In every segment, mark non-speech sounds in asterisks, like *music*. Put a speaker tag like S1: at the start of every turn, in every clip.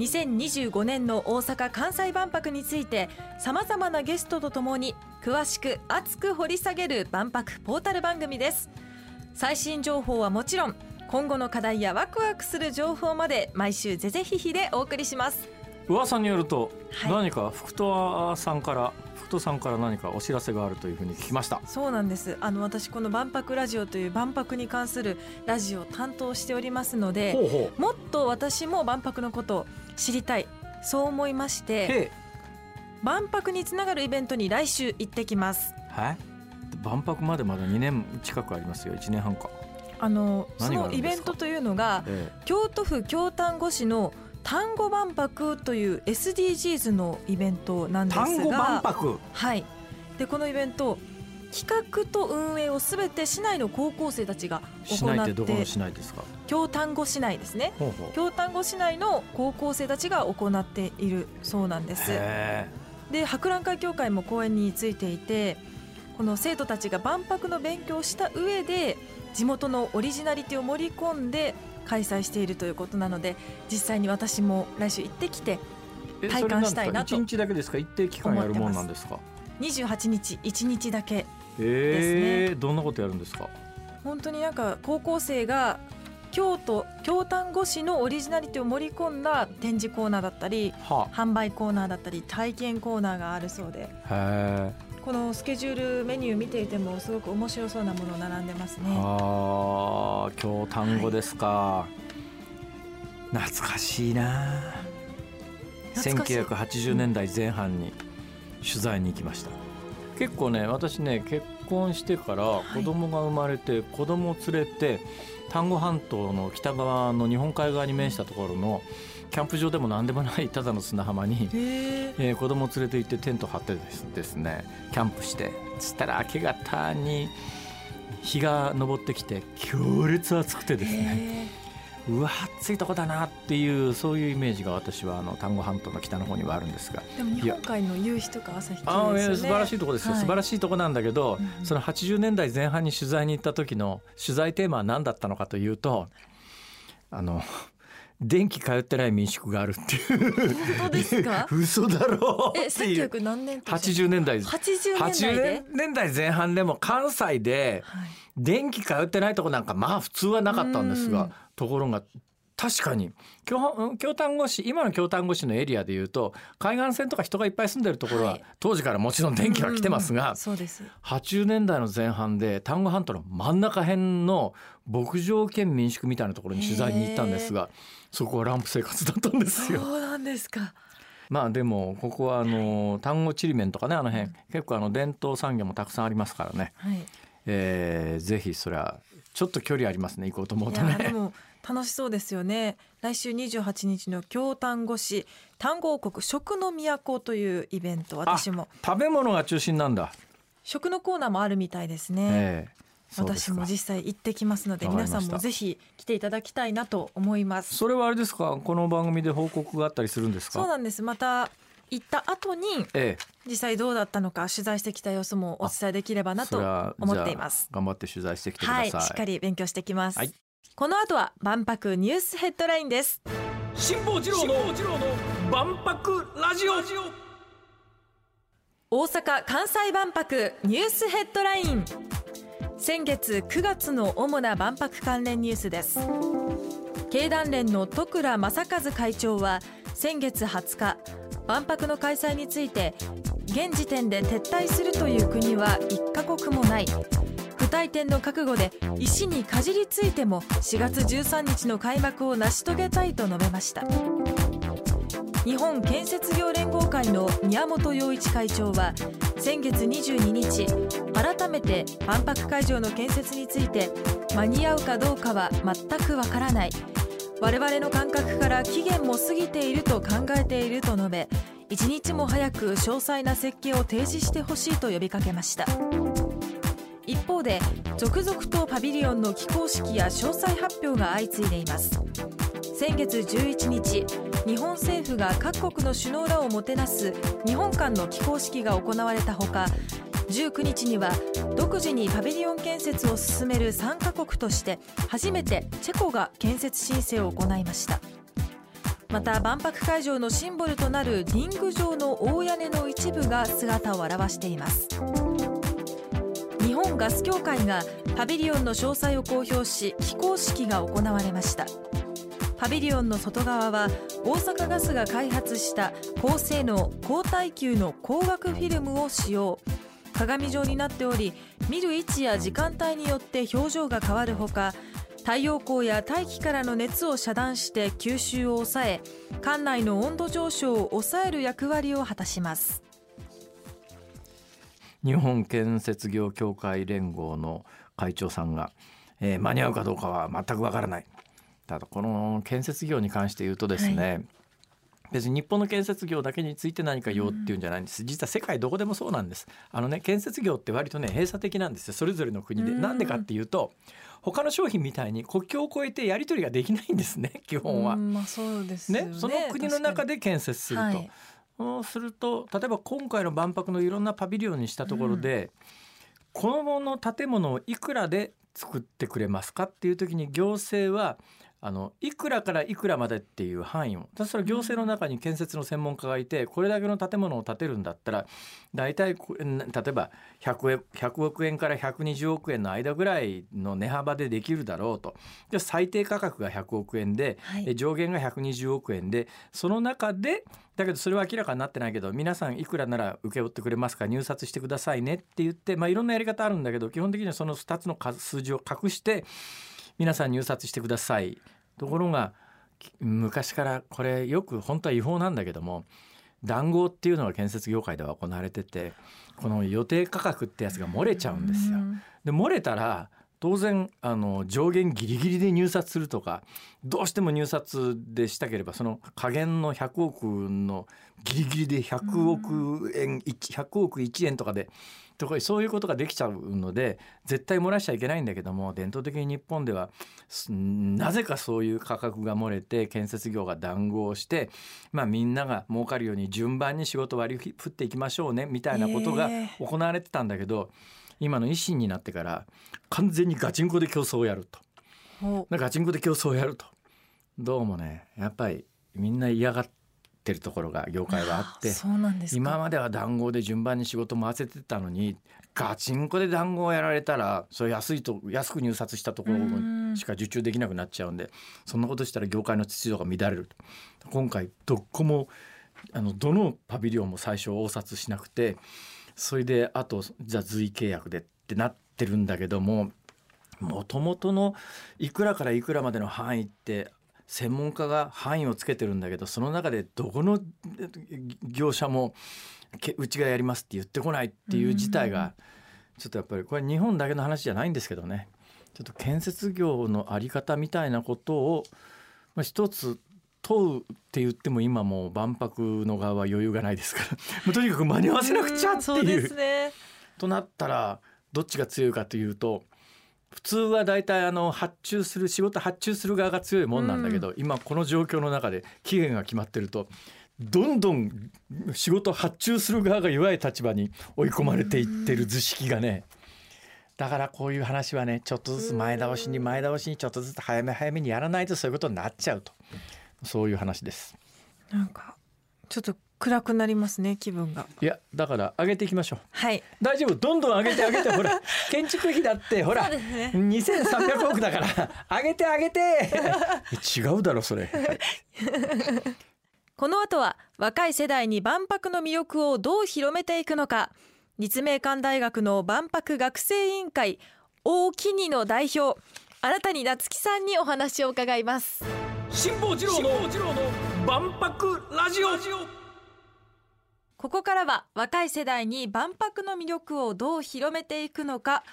S1: 2025年の大阪・関西万博についてさまざまなゲストとともに詳しく熱く掘り下げる万博ポータル番組です。最新情報はもちろん今後の課題やワクワクする情報まで毎週ぜぜひひでお送りします。
S2: 噂によると、
S1: はい。
S2: 何か福戸さんから福戸さんから何かお知らせがあるというふうに聞きました。
S1: そうなんです。あの私この万博ラジオという万博に関するラジオを担当しておりますのでもっと私も万博のことを知りたい。そう思いまして
S2: へ
S1: 万博につながるイベントに来週行ってきます。
S2: えはい。万博までまだ2年近くありますよ。1年半か、
S1: あのそのイベントというのが
S2: え
S1: 京都府京丹後市の単語万博という SDGs のイベントなんですが
S2: 単語万博？
S1: はい。でこのイベント企画と運営をすべて市内の高校生たちが
S2: し
S1: 行っ
S2: て
S1: 京丹後市内ですね。京丹後市内の高校生たちが行っているそうなんです。
S2: へ
S1: で博覧会協会も講演についていてこの生徒たちが万博の勉強をした上で地元のオリジナリティを盛り込んで開催しているということなので実際に私も来週行ってきて
S2: え
S1: 体感したいなと
S2: 一日だけですか？一定期間やるもんなんですか
S1: ？28日1日だけ
S2: ええどんなことやるんですか？
S1: 本当になんか高校生が京都京丹後市のオリジナリティを盛り込んだ展示コーナーだったり
S2: は
S1: 販売コーナーだったり体験コーナーがあるそうでこのスケジュールメニュー見ていてもすごく面白そうなもの並んでます
S2: え
S1: ね。
S2: ああ今日単語ですか、懐かしいな。
S1: 懐かしい。
S2: 1980年代前半に取材に行きました結構ね私ね結婚してから子供が生まれて、子供を連れて丹後半島の北側の日本海側に面したところのキャンプ場でも何でもないただの砂浜に、
S1: へえ。
S2: えー子供を連れて行ってテント張ってですですねキャンプしてそしたら明け方に日が昇ってきて強烈暑くてですね
S1: へ
S2: うわ暑いとこだなっていうそういうイメージが私はあの丹後半島の北の方にはあるんですが。
S1: えでも日本海の夕日とか朝日綺
S2: ああ、
S1: 麗ですよね。
S2: 素晴らしいとこですよ、
S1: はい。
S2: 素晴らしいとこなんだけど、
S1: うんうん。
S2: その80年代前半に取材に行った時の取材テーマは何だったのかというとあの電気通ってない民宿があるっていう
S1: 本当ですか？
S2: 嘘だろう
S1: え、
S2: っていう
S1: 1900何年と
S2: 80年代です
S1: 80年代で
S2: ？80。年代前半でも関西で
S1: はい。
S2: 電気通ってないとこなんかまあ普通はなかったんです
S1: うん
S2: がところが確かに京うん京丹後市今の京丹後市のエリアでいうと海岸線とか人がいっぱい住んでるところは、
S1: はい
S2: 当時からもちろん電気は来てますが、
S1: うんそうです。
S2: 80年代の前半で丹後半島の真ん中辺の牧場兼民宿みたいなところに取材に行ったんですがそこはランプ生活だったんですよ。
S1: そうなんですか。
S2: まあでもここはあの丹後ちりめんとかねあの辺結構あの伝統産業もたくさんありますからね、
S1: はい。
S2: えーぜひそれはちょっと距離ありますね行こうと思う
S1: い
S2: とね。
S1: やでも楽しそうですよね。来週28日の京丹後市丹後王国食の都というイベント私も
S2: 食べ物が中心なんだ。
S1: 食のコーナーもあるみたいですね。
S2: ええそうで
S1: 私も実際行ってきますので皆さんもぜひ来ていただきたいなと思います。
S2: それはあれですか？この番組で報告があったりするんですか？
S1: そうなんです。また行った後に
S2: ええ。
S1: 実際どうだったのか取材してきた様子もお伝えできればなと思っています。
S2: 頑張って取材してきてくださ、
S1: はいい、しっかり勉強してきます。
S2: はい。
S1: この後は万博ニュースヘッドラインです。
S2: 辛坊治郎の万博ラジオ。
S1: 大阪・関西万博ニュースヘッドライン先月9月の主な万博関連ニュースです。経団連の徳倉正和会長は先月20日万博の開催について現時点で撤退するという国は1カ国もない。不退転の覚悟で石にかじりついても4月13日の開幕を成し遂げたいと述べました。日本建設業連合会の宮本洋一会長は先月22日改めて万博会場の建設について間に合うかどうかは全くわからない。我々の感覚から期限も過ぎていると考えていると述べ一日も早く詳細な設計を提示してほしいと呼びかけました。一方で続々とパビリオンの起工式や詳細発表が相次いでいます。先月11日日本政府が各国の首脳らをもてなす日本館の起工式が行われたほか19日には独自にパビリオン建設を進める3カ国として初めてチェコが建設申請を行いました。また万博会場のシンボルとなるリング状の大屋根の一部が姿を現しています。日本ガス協会がパビリオンの詳細を公表し起工式が行われました。パビリオンの外側は大阪ガスが開発した高性能高耐久の光学フィルムを使用。鏡状になっており見る位置や時間帯によって表情が変わるほか太陽光や大気からの熱を遮断して吸収を抑え館内の温度上昇を抑える役割を果たします。
S2: 日本建設業協会連合の会長さんが、えー、間に合うかどうかは全くわからない。ただこの建設業に関して言うとですね、はい。別に日本の建設業だけについて何か言おうっていうんじゃないんです、実は世界どこでもそうなんです。あのね建設業って割とね閉鎖的なんですよ。それぞれの国で。なんでかっていうと他の商品みたいに国境を越えてやり取りができないんですね基本は、
S1: まあそうですね、
S2: ね、その国の中で建設すると、はい、そうすると例えば今回の万博のいろんなパビリオンにしたところで、うん、この建物をいくらで作ってくれますかっていう時に行政はあのいくらからいくらまでっていう範囲をそれは行政の中に建設の専門家がいてこれだけの建物を建てるんだったら大体例えば 100, 100億円から120億円の間ぐらいの値幅でできるだろうと。で最低価格が100億円で、はい、上限が120億円でその中でだけどそれは明らかになってないけど皆さんいくらなら請け負ってくれますか？入札してくださいねって言って、まあ、いろんなやり方あるんだけど基本的にはその2つの数字を隠して皆さん入札してくださいところが昔からこれよく本当は違法なんだけども談合っていうのが建設業界では行われててこの予定価格ってやつが漏れちゃうんですよ。で漏れたら当然あの上限ギリギリで入札するとかどうしても入札でしたければその加減の100億のギリギリで100億円100億1円とかでとかそういうことができちゃうので絶対漏らしちゃいけないんだけども伝統的に日本ではなぜかそういう価格が漏れて建設業が談合して、まあ、みんなが儲かるように順番に仕事割り振っていきましょうねみたいなことが行われてたんだけど、今の維新になってから完全にガチンコで競争をやると。ガチンコで競争をやると。どうもねやっぱりみんな嫌がってるところが業界はあって今までは談合で順番に仕事回せてたのにガチンコで談合をやられたらそれ安いと安く入札したところしか受注できなくなっちゃうんでそんなことしたら業界の秩序が乱れる今回どこもあのどのパビリオンも最初応札しなくてそれであとじゃあ随契約でってなってるんだけどももともとのいくらからいくらまでの範囲って専門家が範囲をつけてるんだけどその中でどこの業者もうちがやりますって言ってこないっていう事態がちょっとやっぱりこれ日本だけの話じゃないんですけどね。ちょっと建設業の在り方みたいなことを一つ問うって言っても今もう万博の側は余裕がないですから。*laughs* もうとにかく間に合わせなくちゃっていう。うね、となったらどっちが強いかというと普通は大体あの発注する仕事発注する側が強いもんなんだけど、うん、今この状況の中で期限が決まってるとどんどん仕事発注する側が弱い立場に追い込まれていってる図式がね、だからこういう話はねちょっとずつ前倒しに前倒しにちょっとずつ早め早めにやらないとそういうことになっちゃうとそういう話です。
S1: なんかちょっと暗くなりますね気分が。
S2: いやだから上げていきましょう。
S1: はい。
S2: 大丈夫。どんどん上げて上げてほら。*laughs* 建築費だってほら、ね、2300億だから。*laughs* 上げて上げて。*laughs* 違うだろそれ、はい、
S1: この後は若い世代に万博の魅力をどう広めていくのか。立命館大学の万博学生委員会大木にの代表新たに夏樹さんにお話を伺います
S2: 辛坊治郎の万博ラジオ。
S1: ここからは若い世代に万博の魅力をどう広めていくのか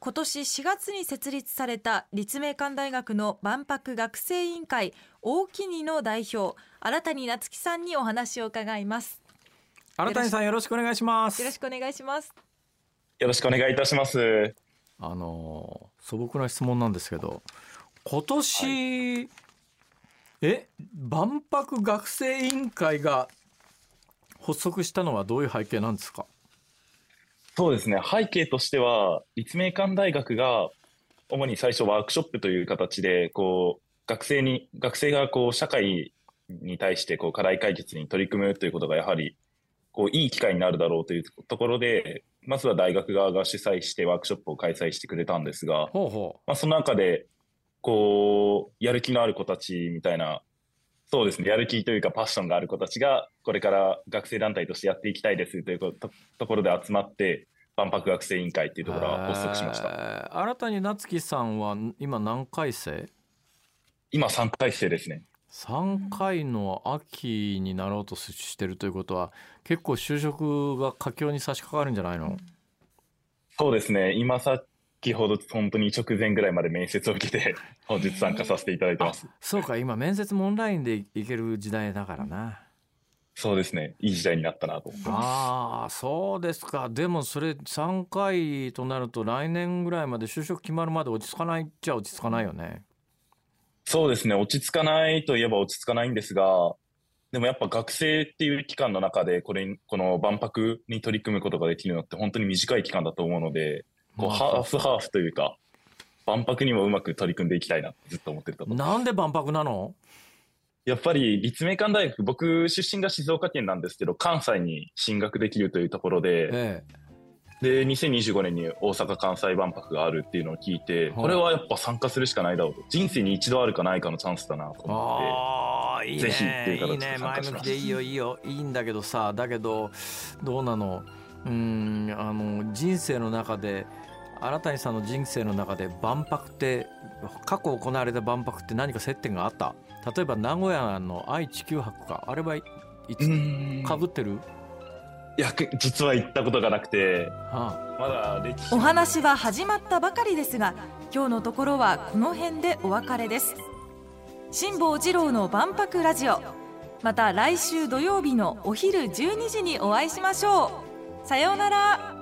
S1: 今年4月に設立された立命館大学の万博学生委員会大木にの代表新谷夏樹さんにお話を伺います。
S2: 新谷さんよろしく。お願いします。
S1: よろしくお願いします。
S3: よろしくお願いいたします。
S2: あの素朴な質問なんですけど今年、はい、え万博学生委員会が発足したのはどういう背景なんですか？
S3: そうですね。背景としては立命館大学が主に最初ワークショップという形でこう学生に学生がこう社会に対してこう課題解決に取り組むということがやはりこういい機会になるだろうというところでまずは大学側が主催してワークショップを開催してくれたんですが、
S2: ほうほう。
S3: まあ、その中でこうやる気のある子たちみたいなそうですね、やる気というかパッションがある子たちが、これから学生団体としてやっていきたいですというところで集まって、万博学生委員会っていうところが発足しました。
S2: 新たに夏樹さんは今何回生？
S3: 今3回生ですね。
S2: 3回の秋になろうとしてるということは結構就職が佳境に差し掛かるんじゃないの？
S3: そうですね。今さ先ほど本当に直前ぐらいまで面接を受けて *laughs* 本日参加させていただいてます。
S2: そうか今面接もオンラインでいける時代だからな。
S3: そうですね。いい時代になったなと思ってます。
S2: ああそうですか。でもそれ3回となると来年ぐらいまで就職決まるまで落ち着かないっちゃ落ち着かないよね。
S3: そうですね。落ち着かないといえば落ち着かないんですがでもやっぱ学生っていう期間の中でこれこの万博に取り組むことができるのって本当に短い期間だと思うのでこうハーフハーフというか万博にもうまく取り組んでいきたいなってずっと思ってると
S2: なんで万博なの？
S3: やっぱり立命館大学僕出身が静岡県なんですけど関西に進学できるというところで、ええ、で2025年に大阪・関西万博があるっていうのを聞いて、これはやっぱ参加するしかないだろうと。人生に一度あるかないかのチャンスだなと思って。いい、ね、ぜひっていう形で参加しま
S2: す。いいね前向きでいいよいいよいいんだけどさだけどどうなの？うんあの人生の中で新谷さんの人生の中で万博って過去行われた万博って何か接点があった？例えば名古屋の愛・地球博かあれはいつかぶってる？
S3: いや実は行ったことがなくて、はあ、まだ歴
S1: 史お話は始まったばかりですが今日のところはこの辺でお別れです。辛坊治郎の万博ラジオ。また来週土曜日のお昼12時にお会いしましょう。さようなら